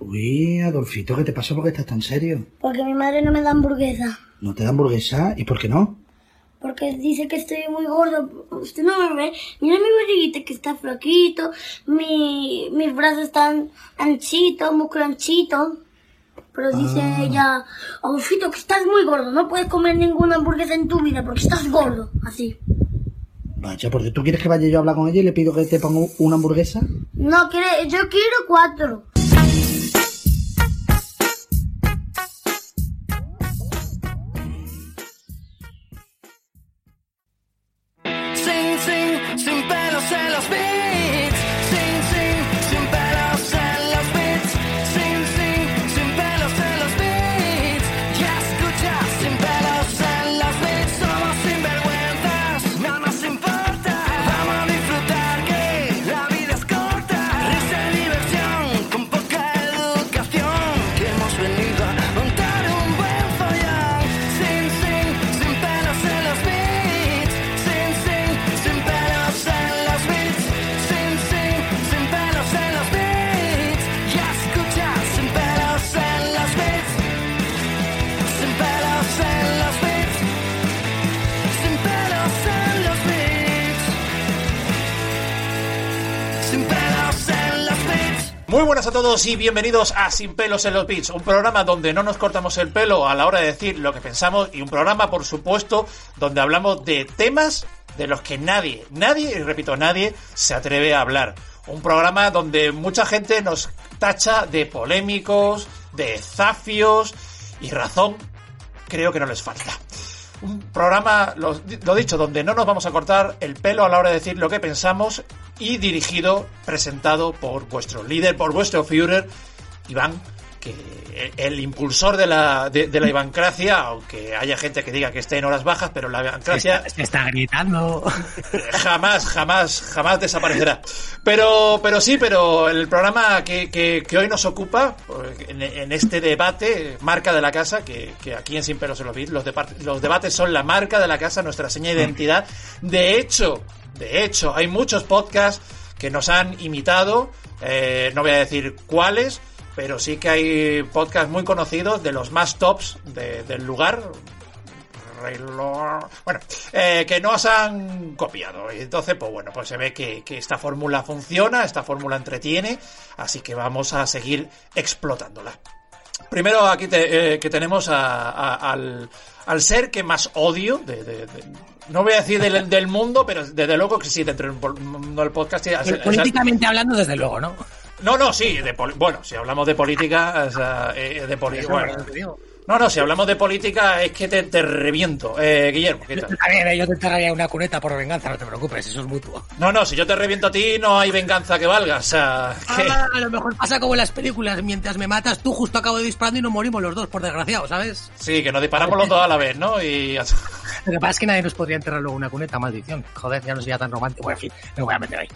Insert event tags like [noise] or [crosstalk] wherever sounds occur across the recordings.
Uy, Adolfito, ¿qué te pasa? ¿Por qué estás tan serio? Porque mi madre no me da hamburguesa. ¿No te da hamburguesa? ¿Y por qué no? Porque dice que estoy muy gordo. Usted no me ve. Mira mi barriguita que está flaquito. Mi, mis brazos están anchitos, muy cronchitos. Pero dice Ah. ella, Adolfito, que estás muy gordo. No puedes comer ninguna hamburguesa en tu vida porque estás gordo. Así. Vaya, porque tú quieres que vaya yo a hablar con ella y le pido que te ponga una hamburguesa. No, quiere, yo quiero cuatro. Sin, Muy buenas a todos y bienvenidos a Sin pelos en los beats, un programa donde no nos cortamos el pelo a la hora de decir lo que pensamos y un programa, por supuesto, donde hablamos de temas de los que nadie, nadie, y repito, nadie se atreve a hablar. Un programa donde mucha gente nos tacha de polémicos, de zafios y razón creo que no les falta. Un programa, lo, lo dicho, donde no nos vamos a cortar el pelo a la hora de decir lo que pensamos y dirigido, presentado por vuestro líder, por vuestro Führer, Iván, que el impulsor de la, de, de la Ivancracia, aunque haya gente que diga que esté en horas bajas, pero la Ivancracia Se está gritando. [laughs] jamás, jamás, jamás desaparecerá. Pero, pero sí, pero el programa que, que, que hoy nos ocupa, en, en este debate, marca de la casa, que, que aquí en Sin Pelos en los Beats, los, deba- los debates son la marca de la casa, nuestra seña de identidad. De hecho, de hecho, hay muchos podcasts que nos han imitado, eh, no voy a decir cuáles, pero sí que hay podcasts muy conocidos de los más tops de- del lugar. Bueno, eh, que nos han copiado. Entonces, pues bueno, pues se ve que, esta fórmula funciona, esta fórmula entretiene, así que vamos a seguir explotándola. Primero aquí eh, que tenemos al, ser que más odio, de- no voy a decir del, del mundo, pero desde luego que sí, dentro del pol- mundo del podcast. sí, Políticamente hablando, desde luego, ¿no? no, no, sí, de poli- bueno, si hablamos de política, o sea, eh, de política. No, no, si hablamos de política es que te, te reviento. Eh, Guillermo, ¿qué tal? A ver, yo te enterraría una cuneta por venganza, no te preocupes, eso es mutuo. No, no, si yo te reviento a ti, no hay venganza que valga. O sea, que... Ah, a lo mejor pasa como en las películas, mientras me matas tú justo acabo de disparando y nos morimos los dos, por desgraciado, ¿sabes? Sí, que nos disparamos los dos a la vez, ¿no? Y. Lo que pasa es que nadie nos podría enterrar luego una cuneta, maldición. Joder, ya no sería tan romántico. Bueno, en fin, me voy a meter ahí.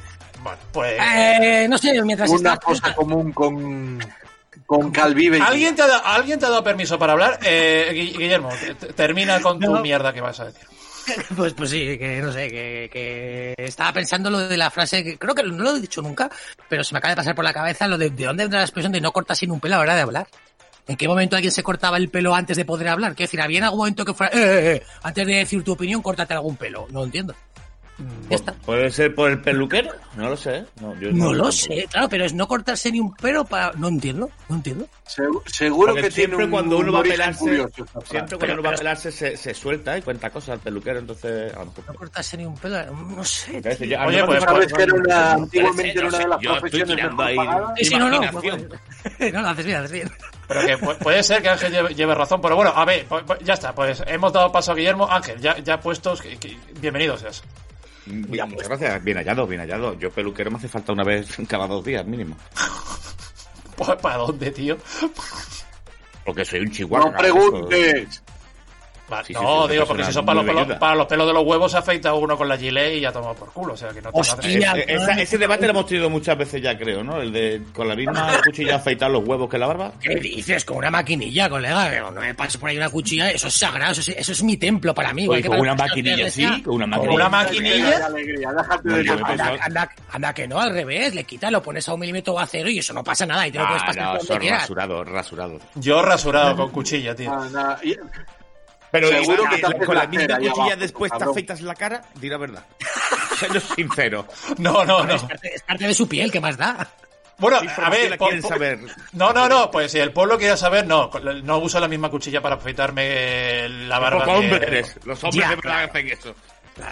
Bueno, pues. Eh, no sé, mientras una estás... cosa común con, con Calvive. ¿Alguien te, ha dado, ¿Alguien te ha dado permiso para hablar? Eh, Gui- Guillermo, te- te- termina con tu No. mierda que vas a decir. [laughs] Pues, pues sí, que no sé, que, que estaba pensando lo de la frase, que creo que no lo he dicho nunca, pero se me acaba de pasar por la cabeza lo de de dónde vendrá la expresión de no cortas sin un pelo a la hora de hablar. ¿En qué momento alguien se cortaba el pelo antes de poder hablar? Quiero decir, ¿había algún momento que fuera, eh, eh, eh, antes de decir tu opinión, córtate algún pelo? No lo entiendo. Ya está. ¿Puede ser por el peluquero? No lo sé. No, yo No lo sé, claro, pero es no cortarse ni un pelo para... No entiendo, no entiendo. seguro Porque que tiene siempre un, cuando uno un va a pelarse, curioso siempre cuando uno va a pelarse se, se suelta y cuenta cosas al peluquero, entonces a lo mejor. No cortarse ni un pelo, no sé. Tío. yo- Oye, pues, ¿Sabes que era una, Puede antiguamente ser, era no una de las yo estoy profesiones mejor ahí. pagadas? Sí, sí, no, no, [laughs] no, lo haces bien, haces bien. Pero que pu- puede ser que Ángel lleve, lleve razón. Pero bueno, a ver, pues- pues ya está. Pues hemos dado paso a Guillermo. Ángel, ya, ya puestos. que- que- bienvenido seas. Muchas gracias. Bien hallado, bien hallado. Yo peluquero me hace falta una vez [laughs] cada dos días mínimo. Pues, [laughs] ¿Para dónde, tío? Porque soy un chihuahua. No preguntes. Sí, no, sí, digo, es porque si son para los, pelos, para los pelos de los huevos se afeita uno con la gilet y ya toma por culo. O sea, que no te Hostia. Esa- ese debate lo hemos tenido muchas veces ya, creo, ¿no? El de con la misma [laughs] cuchilla afeitar los huevos que la barba. ¿Qué dices? Con una maquinilla, colega. Pero no me pases por ahí una cuchilla. Eso es sagrado. Eso es, eso es mi templo para mí. Oye, con una maquinilla, la sí, con una ¿Con maquinilla. una maquinilla? Anda, anda, anda que no, al revés. Le quita, lo pones a un milímetro o a cero y eso no pasa nada. Y te lo puedes Ah, pasar no, rasurados, rasurados. Yo rasurado con cuchilla, tío. Pero Seguro que te con la misma cuchilla después te afeitas la cara, di la verdad. [laughs] Siendo sincero. No, no, no. Es parte, es parte de su piel, ¿qué más da? Bueno, ¿Qué a ver. la po- quieren po- saber? No, no, no. Pues si el pueblo quiere saber, no. No uso la misma cuchilla para afeitarme la barba. Poco que- hombre eres. Los hombres Ya, de verdad claro. hacen eso.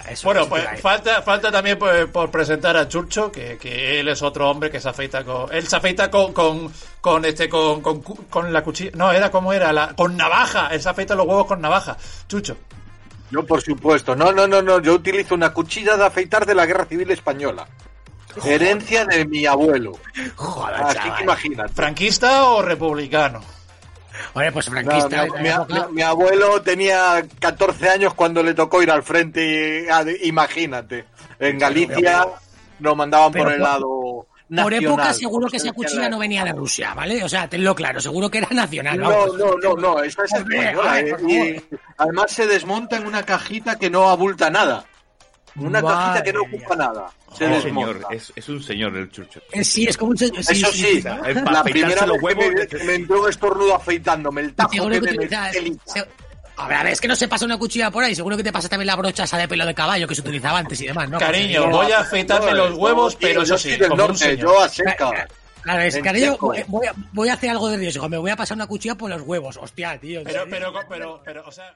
Eso, Bueno, pues falta, falta también por presentar a Churcho, que, que él es otro hombre que se afeita con. Él se afeita con, con, con este, con, con, la cuchilla. No, era como era, la, con navaja. Él se afeita los huevos con navaja. Chucho. Yo, por supuesto. No, no, no, no. Yo utilizo una cuchilla de afeitar de la Guerra Civil Española. Herencia de mi abuelo. Joder, Así chaval. que imagínate. ¿Franquista o republicano? Oye, pues No, franquista. mi, abuelo tenía 14 años cuando le tocó ir al frente. y- imagínate. En Galicia nos mandaban Pero por el por- lado. Por nacional. época seguro que esa cuchilla no venía de Rusia, ¿vale? O sea, tenlo claro, seguro que era nacional. No, vamos. no, no, no, esa es Hombre, española. eh, por y además se desmonta en una cajita que no abulta nada. Una cajita que no Madre ocupa nada. Se señor, es, es un señor el chucho. Eh, sí, es como un... sí, Eso sí, es para la afeitarse primera los que huevos, me, me entró un estornudo afeitándome, el tajo Seguro que que me A ver, a ver, es que no se pasa una cuchilla por ahí. Seguro que te pasa también la brocha esa de pelo de caballo que se utilizaba antes y demás, ¿no? Cariño, voy a afeitarme No, los no, huevos, tío, pero yo eso sí, del como un señor. yo a seca. Claro, es cariño, voy, voy a, voy a hacer algo de riesgo. Me voy a pasar una cuchilla por los huevos. Hostia, tío. Pero, pero, pero, pero, o sea.